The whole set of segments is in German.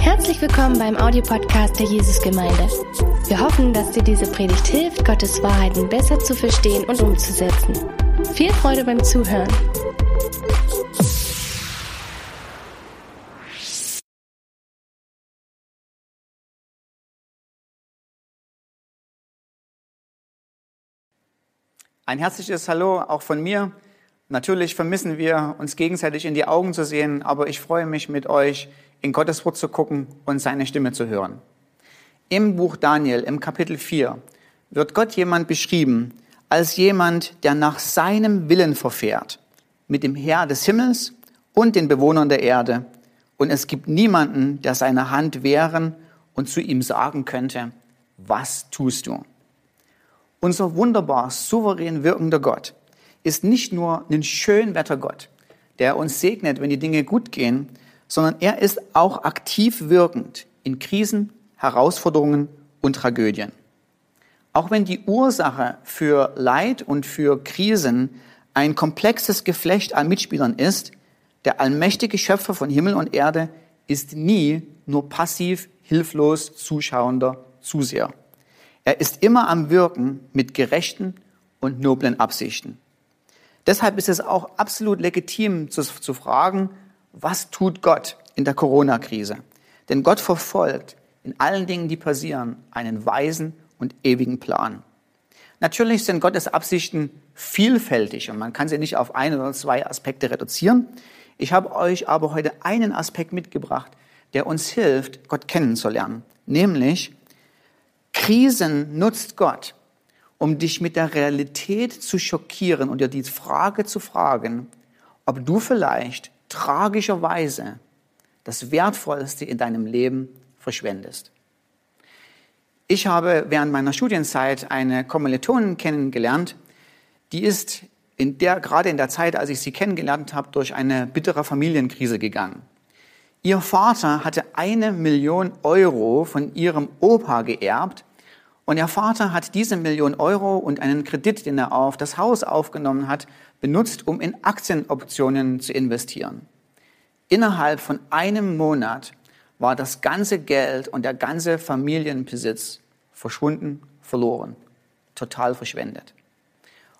Herzlich willkommen beim Audiopodcast der Jesusgemeinde. Wir hoffen, dass dir diese Predigt hilft, Gottes Wahrheiten besser zu verstehen und umzusetzen. Viel Freude beim Zuhören. Ein herzliches Hallo auch von mir. Natürlich vermissen wir uns gegenseitig in die Augen zu sehen, aber ich freue mich mit euch in Gottes Wort zu gucken und seine Stimme zu hören. Im Buch Daniel, im Kapitel 4, wird Gott jemand beschrieben als jemand, der nach seinem Willen verfährt, mit dem Herr des Himmels und den Bewohnern der Erde. Und es gibt niemanden, der seine Hand wehren und zu ihm sagen könnte, was tust du? Unser wunderbar souverän wirkender Gott ist nicht nur ein Schönwettergott, der uns segnet, wenn die Dinge gut gehen, sondern er ist auch aktiv wirkend in Krisen, Herausforderungen und Tragödien. Auch wenn die Ursache für Leid und für Krisen ein komplexes Geflecht an Mitspielern ist, der allmächtige Schöpfer von Himmel und Erde ist nie nur passiv, hilflos zuschauender Zuseher. Er ist immer am Wirken mit gerechten und noblen Absichten. Deshalb ist es auch absolut legitim zu, zu fragen, was tut Gott in der Corona-Krise? Denn Gott verfolgt in allen Dingen, die passieren, einen weisen und ewigen Plan. Natürlich sind Gottes Absichten vielfältig und man kann sie nicht auf ein oder zwei Aspekte reduzieren. Ich habe euch aber heute einen Aspekt mitgebracht, der uns hilft, Gott kennenzulernen, nämlich Krisen nutzt Gott, um dich mit der Realität zu schockieren und dir die Frage zu fragen, ob du vielleicht tragischerweise das Wertvollste in deinem Leben verschwendest. Ich habe während meiner Studienzeit eine Kommilitonin kennengelernt, die ist in der, gerade in der Zeit, als ich sie kennengelernt habe, durch eine bittere Familienkrise gegangen. Ihr Vater hatte eine Million Euro von ihrem Opa geerbt und ihr Vater hat diese Million Euro und einen Kredit, den er auf das Haus aufgenommen hat, benutzt, um in Aktienoptionen zu investieren. Innerhalb von einem Monat war das ganze Geld und der ganze Familienbesitz verschwunden, verloren, total verschwendet.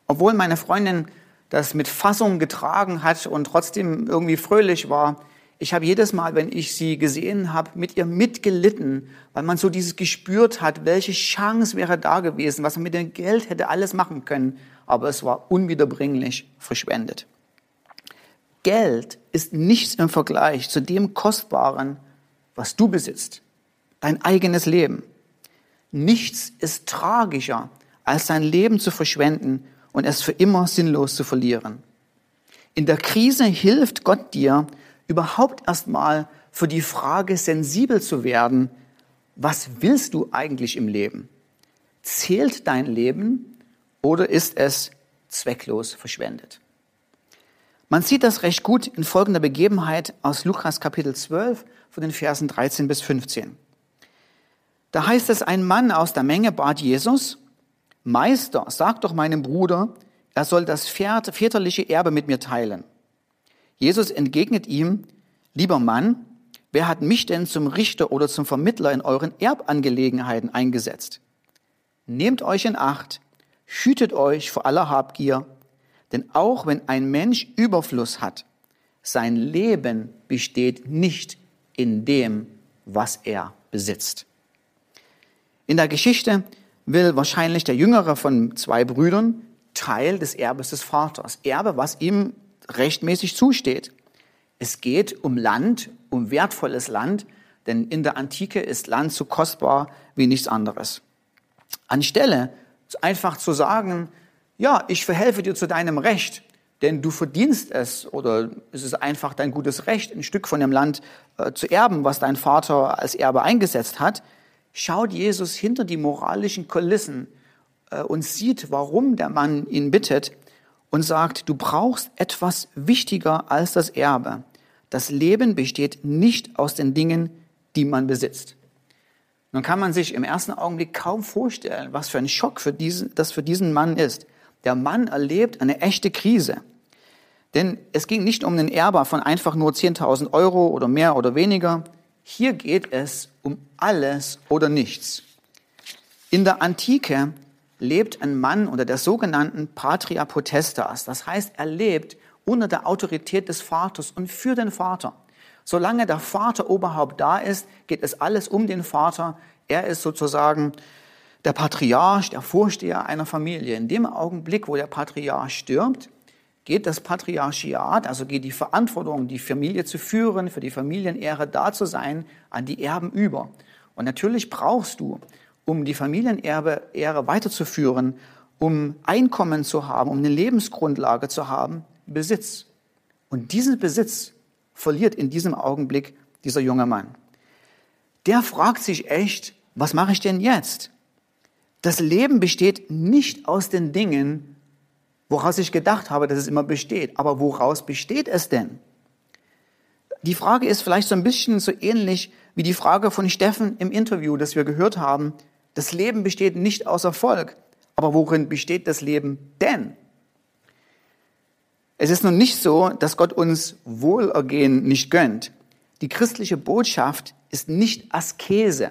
Obwohl meine Freundin das mit Fassung getragen hat und trotzdem irgendwie fröhlich war, ich habe jedes Mal, wenn ich sie gesehen habe, mit ihr mitgelitten, weil man so dieses gespürt hat, welche Chance wäre da gewesen, was man mit dem Geld hätte alles machen können, aber es war unwiederbringlich verschwendet. Geld ist nichts im Vergleich zu dem Kostbaren, was du besitzt, dein eigenes Leben. Nichts ist tragischer, als sein Leben zu verschwenden und es für immer sinnlos zu verlieren. In der Krise hilft Gott dir, überhaupt erstmal für die Frage sensibel zu werden, was willst du eigentlich im Leben? Zählt dein Leben oder ist es zwecklos verschwendet? Man sieht das recht gut in folgender Begebenheit aus Lukas Kapitel 12 von den Versen 13 bis 15. Da heißt es, ein Mann aus der Menge bat Jesus, Meister, sag doch meinem Bruder, er soll das väterliche Erbe mit mir teilen. Jesus entgegnet ihm, lieber Mann, wer hat mich denn zum Richter oder zum Vermittler in euren Erbangelegenheiten eingesetzt? Nehmt euch in Acht, hütet euch vor aller Habgier, denn auch wenn ein Mensch Überfluss hat, sein Leben besteht nicht in dem, was er besitzt. In der Geschichte will wahrscheinlich der jüngere von zwei Brüdern Teil des Erbes des Vaters. Erbe, was ihm rechtmäßig zusteht. Es geht um Land, um wertvolles Land, denn in der Antike ist Land so kostbar wie nichts anderes. Anstelle einfach zu sagen, ja, ich verhelfe dir zu deinem Recht, denn du verdienst es oder es ist einfach dein gutes Recht, ein Stück von dem Land äh, zu erben, was dein Vater als Erbe eingesetzt hat, schaut Jesus hinter die moralischen Kulissen äh, und sieht, warum der Mann ihn bittet und sagt, du brauchst etwas wichtiger als das Erbe. Das Leben besteht nicht aus den Dingen, die man besitzt. Nun kann man sich im ersten Augenblick kaum vorstellen, was für ein Schock für diesen, das für diesen Mann ist. Der Mann erlebt eine echte Krise. Denn es ging nicht um den Erber von einfach nur 10.000 Euro oder mehr oder weniger. Hier geht es um alles oder nichts. In der Antike lebt ein Mann unter der sogenannten Patria Potestas. Das heißt, er lebt unter der Autorität des Vaters und für den Vater. Solange der Vater Oberhaupt da ist, geht es alles um den Vater. Er ist sozusagen der Patriarch, der Vorsteher einer Familie. In dem Augenblick, wo der Patriarch stirbt, geht das Patriarchiat, also geht die Verantwortung, die Familie zu führen, für die Familienehre da zu sein, an die Erben über. Und natürlich brauchst du um die Familienehre weiterzuführen, um Einkommen zu haben, um eine Lebensgrundlage zu haben, Besitz. Und diesen Besitz verliert in diesem Augenblick dieser junge Mann. Der fragt sich echt, was mache ich denn jetzt? Das Leben besteht nicht aus den Dingen, woraus ich gedacht habe, dass es immer besteht. Aber woraus besteht es denn? Die Frage ist vielleicht so ein bisschen so ähnlich wie die Frage von Steffen im Interview, das wir gehört haben. Das Leben besteht nicht aus Erfolg. Aber worin besteht das Leben denn? Es ist nun nicht so, dass Gott uns Wohlergehen nicht gönnt. Die christliche Botschaft ist nicht Askese.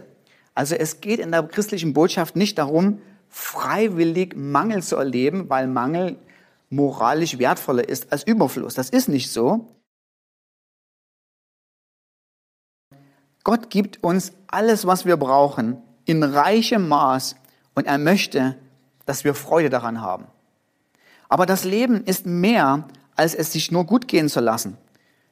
Also es geht in der christlichen Botschaft nicht darum, freiwillig Mangel zu erleben, weil Mangel moralisch wertvoller ist als Überfluss. Das ist nicht so. Gott gibt uns alles, was wir brauchen, in reichem Maß und er möchte, dass wir Freude daran haben. Aber das Leben ist mehr, als es sich nur gut gehen zu lassen.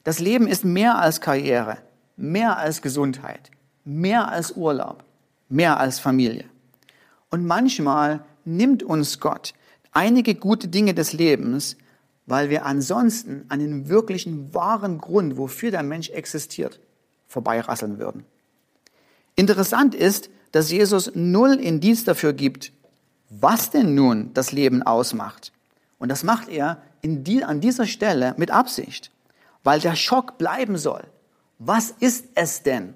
Das Leben ist mehr als Karriere, mehr als Gesundheit, mehr als Urlaub, mehr als Familie. Und manchmal nimmt uns Gott einige gute Dinge des Lebens, weil wir ansonsten an den wirklichen wahren Grund, wofür der Mensch existiert, vorbeirasseln würden. Interessant ist, dass Jesus null Indiz dafür gibt, was denn nun das Leben ausmacht. Und das macht er die, an dieser Stelle mit Absicht, weil der Schock bleiben soll. Was ist es denn?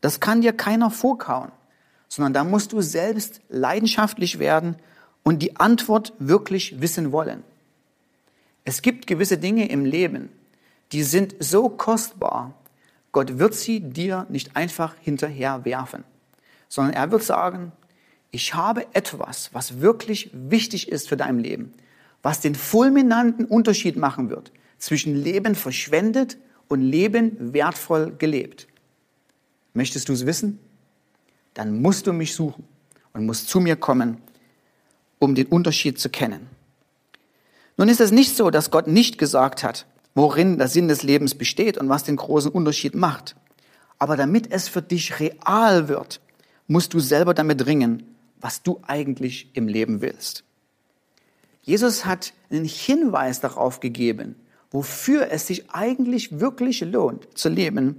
Das kann dir keiner vorkauen, sondern da musst du selbst leidenschaftlich werden und die Antwort wirklich wissen wollen. Es gibt gewisse Dinge im Leben, die sind so kostbar, Gott wird sie dir nicht einfach hinterher werfen sondern er wird sagen, ich habe etwas, was wirklich wichtig ist für dein Leben, was den fulminanten Unterschied machen wird zwischen Leben verschwendet und Leben wertvoll gelebt. Möchtest du es wissen? Dann musst du mich suchen und musst zu mir kommen, um den Unterschied zu kennen. Nun ist es nicht so, dass Gott nicht gesagt hat, worin der Sinn des Lebens besteht und was den großen Unterschied macht. Aber damit es für dich real wird, musst du selber damit ringen, was du eigentlich im Leben willst. Jesus hat einen Hinweis darauf gegeben, wofür es sich eigentlich wirklich lohnt zu leben,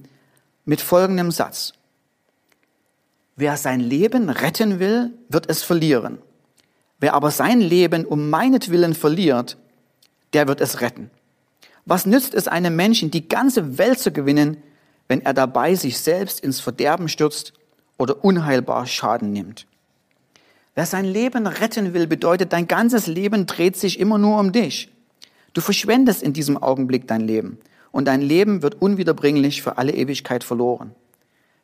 mit folgendem Satz. Wer sein Leben retten will, wird es verlieren. Wer aber sein Leben um meinetwillen verliert, der wird es retten. Was nützt es einem Menschen, die ganze Welt zu gewinnen, wenn er dabei sich selbst ins Verderben stürzt oder unheilbar Schaden nimmt. Wer sein Leben retten will, bedeutet, dein ganzes Leben dreht sich immer nur um dich. Du verschwendest in diesem Augenblick dein Leben und dein Leben wird unwiederbringlich für alle Ewigkeit verloren.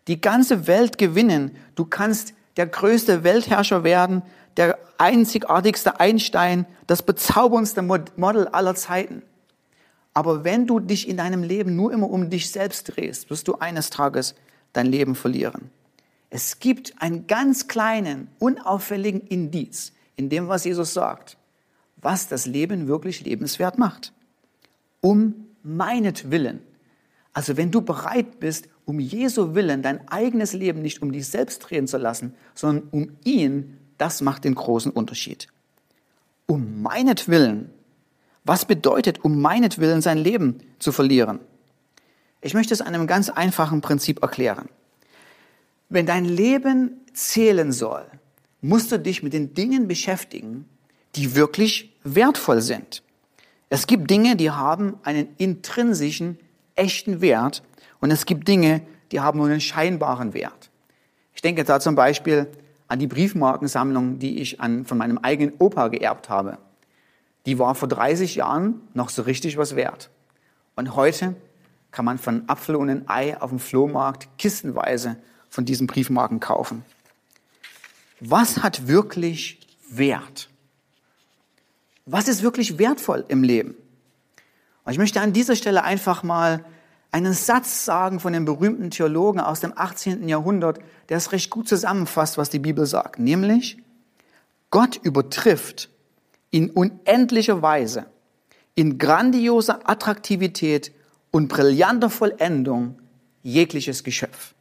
Die ganze Welt gewinnen, du kannst der größte Weltherrscher werden, der einzigartigste Einstein, das bezauberndste Model aller Zeiten. Aber wenn du dich in deinem Leben nur immer um dich selbst drehst, wirst du eines Tages dein Leben verlieren. Es gibt einen ganz kleinen, unauffälligen Indiz in dem, was Jesus sagt, was das Leben wirklich lebenswert macht. Um meinetwillen. Also wenn du bereit bist, um Jesu Willen dein eigenes Leben nicht um dich selbst drehen zu lassen, sondern um ihn, das macht den großen Unterschied. Um meinetwillen. Was bedeutet, um meinetwillen sein Leben zu verlieren? Ich möchte es einem ganz einfachen Prinzip erklären. Wenn dein Leben zählen soll, musst du dich mit den Dingen beschäftigen, die wirklich wertvoll sind. Es gibt Dinge, die haben einen intrinsischen, echten Wert und es gibt Dinge, die haben nur einen scheinbaren Wert. Ich denke da zum Beispiel an die Briefmarkensammlung, die ich an, von meinem eigenen Opa geerbt habe. Die war vor 30 Jahren noch so richtig was wert. Und heute kann man von Apfel und ein Ei auf dem Flohmarkt kistenweise von diesen Briefmarken kaufen. Was hat wirklich Wert? Was ist wirklich wertvoll im Leben? Und ich möchte an dieser Stelle einfach mal einen Satz sagen von dem berühmten Theologen aus dem 18. Jahrhundert, der es recht gut zusammenfasst, was die Bibel sagt. Nämlich, Gott übertrifft in unendlicher Weise, in grandioser Attraktivität und brillanter Vollendung jegliches Geschöpf.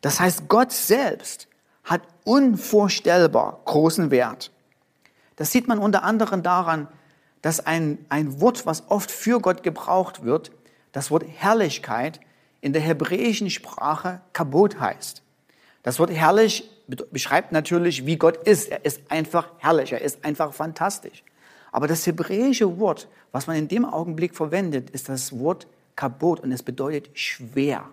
Das heißt, Gott selbst hat unvorstellbar großen Wert. Das sieht man unter anderem daran, dass ein, ein Wort, was oft für Gott gebraucht wird, das Wort Herrlichkeit in der hebräischen Sprache Kabot heißt. Das Wort herrlich beschreibt natürlich, wie Gott ist. Er ist einfach herrlich, er ist einfach fantastisch. Aber das hebräische Wort, was man in dem Augenblick verwendet, ist das Wort Kabot und es bedeutet schwer.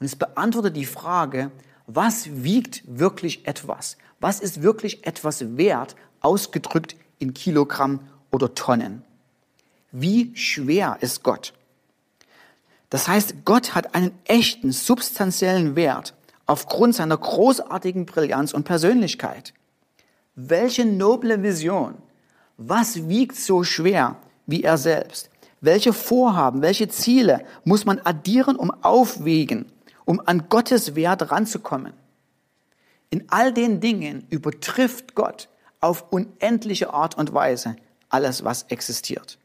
Und es beantwortet die Frage, was wiegt wirklich etwas? Was ist wirklich etwas wert, ausgedrückt in Kilogramm oder Tonnen? Wie schwer ist Gott? Das heißt, Gott hat einen echten, substanziellen Wert aufgrund seiner großartigen Brillanz und Persönlichkeit. Welche noble Vision. Was wiegt so schwer wie er selbst? Welche Vorhaben, welche Ziele muss man addieren, um aufwägen, um an Gottes Wert ranzukommen? In all den Dingen übertrifft Gott auf unendliche Art und Weise alles, was existiert.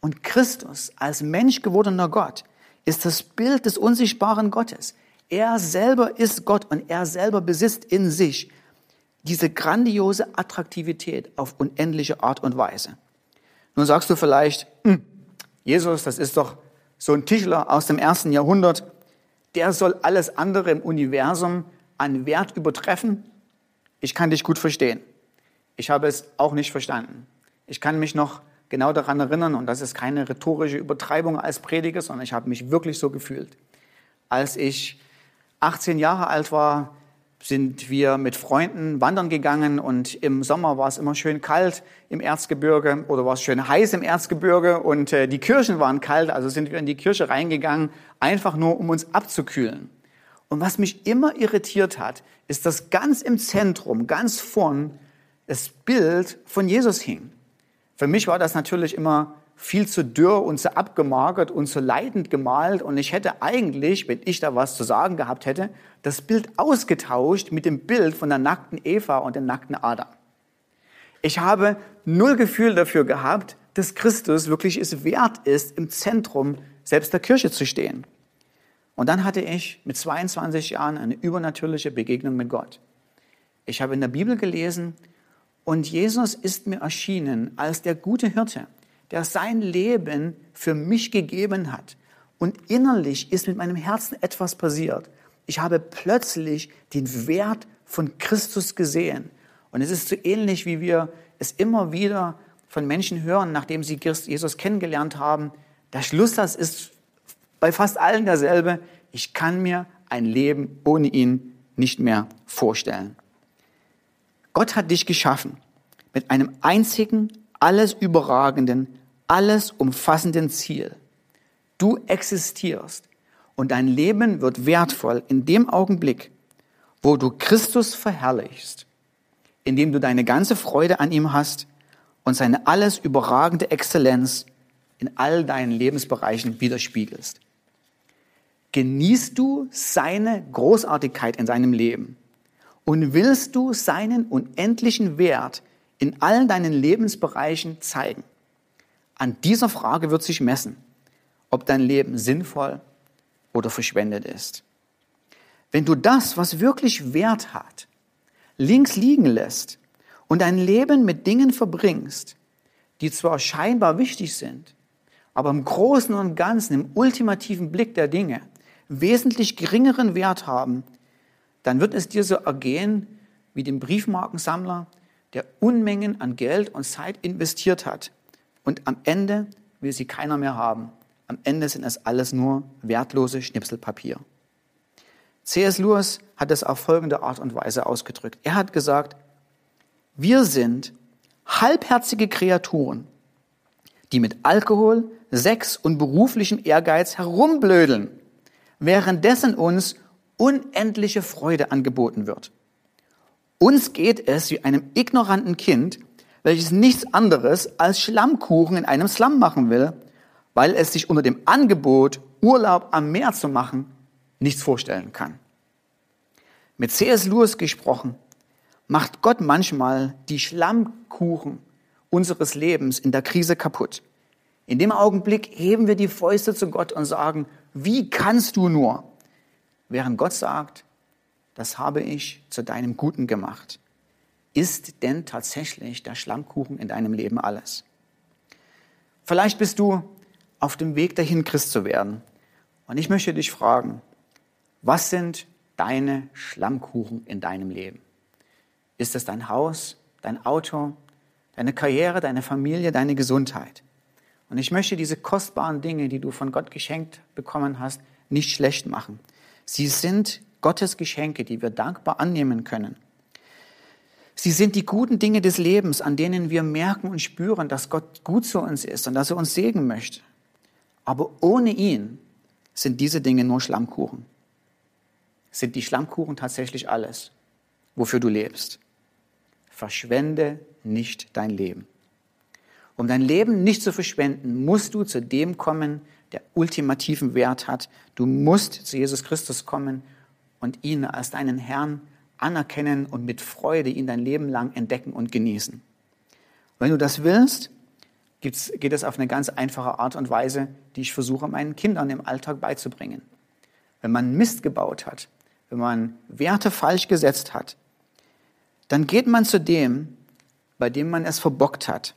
Und Christus als Mensch gewordener Gott ist das Bild des unsichtbaren Gottes. Er selber ist Gott und er selber besitzt in sich diese grandiose Attraktivität auf unendliche Art und Weise. Nun sagst du vielleicht, hm, Jesus, das ist doch so ein Tischler aus dem ersten Jahrhundert, der soll alles andere im Universum an Wert übertreffen. Ich kann dich gut verstehen. Ich habe es auch nicht verstanden. Ich kann mich noch genau daran erinnern, und das ist keine rhetorische Übertreibung als Prediger, sondern ich habe mich wirklich so gefühlt. Als ich 18 Jahre alt war, sind wir mit Freunden wandern gegangen und im Sommer war es immer schön kalt im Erzgebirge oder war es schön heiß im Erzgebirge und äh, die Kirchen waren kalt, also sind wir in die Kirche reingegangen, einfach nur um uns abzukühlen. Und was mich immer irritiert hat, ist, dass ganz im Zentrum, ganz vorn, das Bild von Jesus hing. Für mich war das natürlich immer viel zu dürr und zu abgemagert und zu leidend gemalt und ich hätte eigentlich, wenn ich da was zu sagen gehabt hätte, das Bild ausgetauscht mit dem Bild von der nackten Eva und dem nackten Adam. Ich habe null Gefühl dafür gehabt, dass Christus wirklich es wert ist, im Zentrum selbst der Kirche zu stehen. Und dann hatte ich mit 22 Jahren eine übernatürliche Begegnung mit Gott. Ich habe in der Bibel gelesen, und Jesus ist mir erschienen als der gute Hirte, der sein Leben für mich gegeben hat. Und innerlich ist mit meinem Herzen etwas passiert. Ich habe plötzlich den Wert von Christus gesehen. Und es ist so ähnlich, wie wir es immer wieder von Menschen hören, nachdem sie Jesus kennengelernt haben. Der Schlusssatz ist bei fast allen derselbe. Ich kann mir ein Leben ohne ihn nicht mehr vorstellen. Gott hat dich geschaffen mit einem einzigen, alles überragenden, alles umfassenden Ziel. Du existierst und dein Leben wird wertvoll in dem Augenblick, wo du Christus verherrlichst, indem du deine ganze Freude an ihm hast und seine alles überragende Exzellenz in all deinen Lebensbereichen widerspiegelst. Genießt du seine Großartigkeit in seinem Leben und willst du seinen unendlichen Wert in allen deinen Lebensbereichen zeigen? An dieser Frage wird sich messen, ob dein Leben sinnvoll oder verschwendet ist. Wenn du das, was wirklich Wert hat, links liegen lässt und dein Leben mit Dingen verbringst, die zwar scheinbar wichtig sind, aber im Großen und Ganzen, im ultimativen Blick der Dinge wesentlich geringeren Wert haben dann wird es dir so ergehen wie dem Briefmarkensammler, der Unmengen an Geld und Zeit investiert hat. Und am Ende will sie keiner mehr haben. Am Ende sind es alles nur wertlose Schnipselpapier. C.S. Lewis hat es auf folgende Art und Weise ausgedrückt. Er hat gesagt, wir sind halbherzige Kreaturen, die mit Alkohol, Sex und beruflichem Ehrgeiz herumblödeln, währenddessen uns unendliche Freude angeboten wird. Uns geht es wie einem ignoranten Kind, welches nichts anderes als Schlammkuchen in einem Slum machen will, weil es sich unter dem Angebot, Urlaub am Meer zu machen, nichts vorstellen kann. Mit C.S. Lewis gesprochen, macht Gott manchmal die Schlammkuchen unseres Lebens in der Krise kaputt. In dem Augenblick heben wir die Fäuste zu Gott und sagen, wie kannst du nur? Während Gott sagt, das habe ich zu deinem Guten gemacht. Ist denn tatsächlich der Schlammkuchen in deinem Leben alles? Vielleicht bist du auf dem Weg dahin, Christ zu werden. Und ich möchte dich fragen, was sind deine Schlammkuchen in deinem Leben? Ist es dein Haus, dein Auto, deine Karriere, deine Familie, deine Gesundheit? Und ich möchte diese kostbaren Dinge, die du von Gott geschenkt bekommen hast, nicht schlecht machen. Sie sind Gottes Geschenke, die wir dankbar annehmen können. Sie sind die guten Dinge des Lebens, an denen wir merken und spüren, dass Gott gut zu uns ist und dass er uns segnen möchte. Aber ohne ihn sind diese Dinge nur Schlammkuchen. Sind die Schlammkuchen tatsächlich alles, wofür du lebst? Verschwende nicht dein Leben. Um dein Leben nicht zu verschwenden, musst du zu dem kommen, der ultimativen Wert hat. Du musst zu Jesus Christus kommen und ihn als deinen Herrn anerkennen und mit Freude ihn dein Leben lang entdecken und genießen. Wenn du das willst, geht es auf eine ganz einfache Art und Weise, die ich versuche meinen Kindern im Alltag beizubringen. Wenn man Mist gebaut hat, wenn man Werte falsch gesetzt hat, dann geht man zu dem, bei dem man es verbockt hat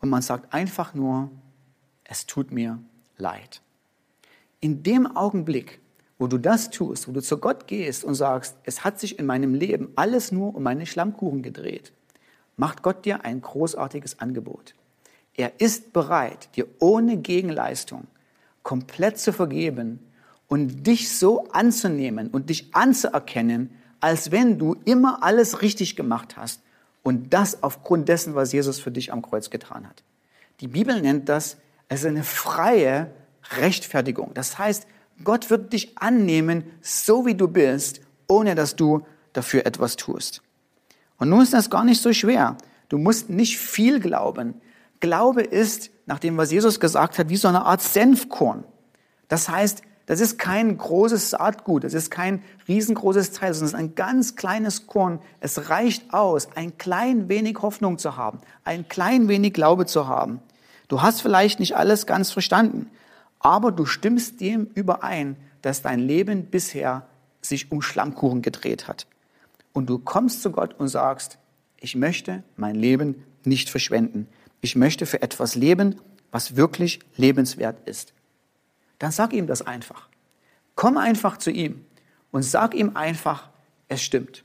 und man sagt einfach nur, es tut mir leid. In dem Augenblick, wo du das tust, wo du zu Gott gehst und sagst, es hat sich in meinem Leben alles nur um meine Schlammkuchen gedreht, macht Gott dir ein großartiges Angebot. Er ist bereit, dir ohne Gegenleistung komplett zu vergeben und dich so anzunehmen und dich anzuerkennen, als wenn du immer alles richtig gemacht hast und das aufgrund dessen, was Jesus für dich am Kreuz getan hat. Die Bibel nennt das als eine freie Rechtfertigung. Das heißt, Gott wird dich annehmen, so wie du bist, ohne dass du dafür etwas tust. Und nun ist das gar nicht so schwer. Du musst nicht viel glauben. Glaube ist, nach dem, was Jesus gesagt hat, wie so eine Art Senfkorn. Das heißt, das ist kein großes Saatgut, das ist kein riesengroßes Teil, sondern es ist ein ganz kleines Korn. Es reicht aus, ein klein wenig Hoffnung zu haben, ein klein wenig Glaube zu haben. Du hast vielleicht nicht alles ganz verstanden, aber du stimmst dem überein, dass dein Leben bisher sich um Schlammkuchen gedreht hat. Und du kommst zu Gott und sagst, ich möchte mein Leben nicht verschwenden. Ich möchte für etwas leben, was wirklich lebenswert ist dann sag ihm das einfach. Komm einfach zu ihm und sag ihm einfach, es stimmt.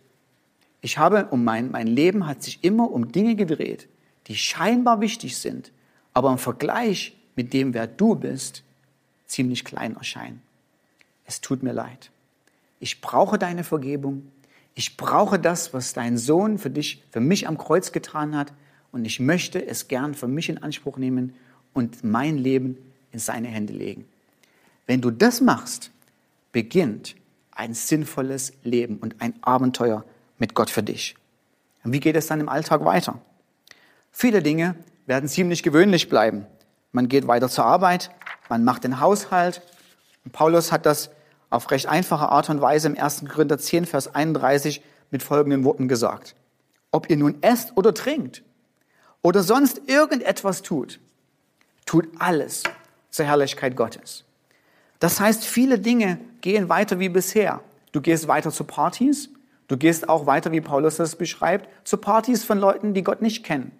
Ich habe um mein, mein Leben hat sich immer um Dinge gedreht, die scheinbar wichtig sind, aber im Vergleich mit dem, wer du bist, ziemlich klein erscheinen. Es tut mir leid. Ich brauche deine Vergebung. Ich brauche das, was dein Sohn für dich, für mich am Kreuz getan hat. Und ich möchte es gern für mich in Anspruch nehmen und mein Leben in seine Hände legen. Wenn du das machst, beginnt ein sinnvolles Leben und ein Abenteuer mit Gott für dich. Und wie geht es dann im Alltag weiter? Viele Dinge werden ziemlich gewöhnlich bleiben. Man geht weiter zur Arbeit, man macht den Haushalt. Und Paulus hat das auf recht einfache Art und Weise im 1. Korinther 10, Vers 31 mit folgenden Worten gesagt. Ob ihr nun esst oder trinkt oder sonst irgendetwas tut, tut alles zur Herrlichkeit Gottes. Das heißt, viele Dinge gehen weiter wie bisher. Du gehst weiter zu Partys, du gehst auch weiter, wie Paulus das beschreibt, zu Partys von Leuten, die Gott nicht kennen.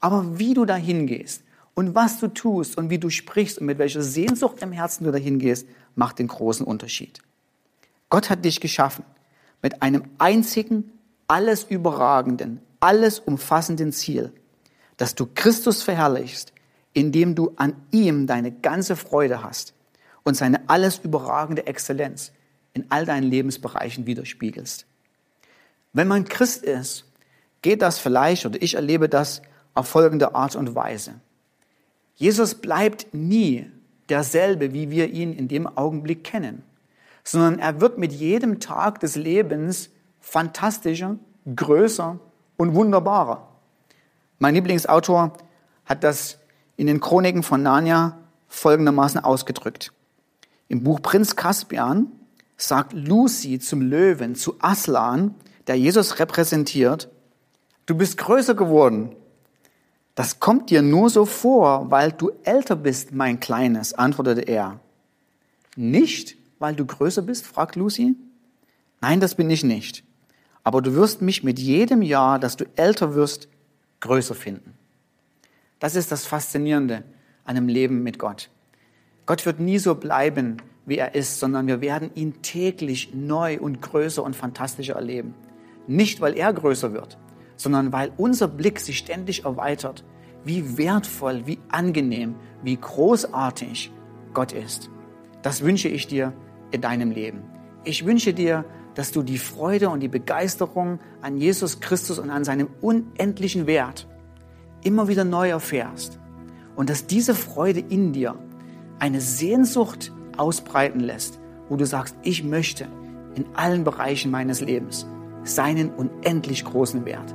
Aber wie du dahin gehst und was du tust und wie du sprichst und mit welcher Sehnsucht im Herzen du dahin gehst, macht den großen Unterschied. Gott hat dich geschaffen mit einem einzigen, alles überragenden, alles umfassenden Ziel, dass du Christus verherrlichst, indem du an ihm deine ganze Freude hast und seine alles überragende Exzellenz in all deinen Lebensbereichen widerspiegelst. Wenn man Christ ist, geht das vielleicht, oder ich erlebe das auf folgende Art und Weise. Jesus bleibt nie derselbe, wie wir ihn in dem Augenblick kennen, sondern er wird mit jedem Tag des Lebens fantastischer, größer und wunderbarer. Mein Lieblingsautor hat das in den Chroniken von Narnia folgendermaßen ausgedrückt. Im Buch Prinz Caspian sagt Lucy zum Löwen, zu Aslan, der Jesus repräsentiert, du bist größer geworden. Das kommt dir nur so vor, weil du älter bist, mein Kleines, antwortete er. Nicht, weil du größer bist, fragt Lucy. Nein, das bin ich nicht. Aber du wirst mich mit jedem Jahr, dass du älter wirst, größer finden. Das ist das Faszinierende an einem Leben mit Gott. Gott wird nie so bleiben, wie er ist, sondern wir werden ihn täglich neu und größer und fantastischer erleben. Nicht, weil er größer wird, sondern weil unser Blick sich ständig erweitert, wie wertvoll, wie angenehm, wie großartig Gott ist. Das wünsche ich dir in deinem Leben. Ich wünsche dir, dass du die Freude und die Begeisterung an Jesus Christus und an seinem unendlichen Wert immer wieder neu erfährst und dass diese Freude in dir eine Sehnsucht ausbreiten lässt, wo du sagst, ich möchte in allen Bereichen meines Lebens seinen unendlich großen Wert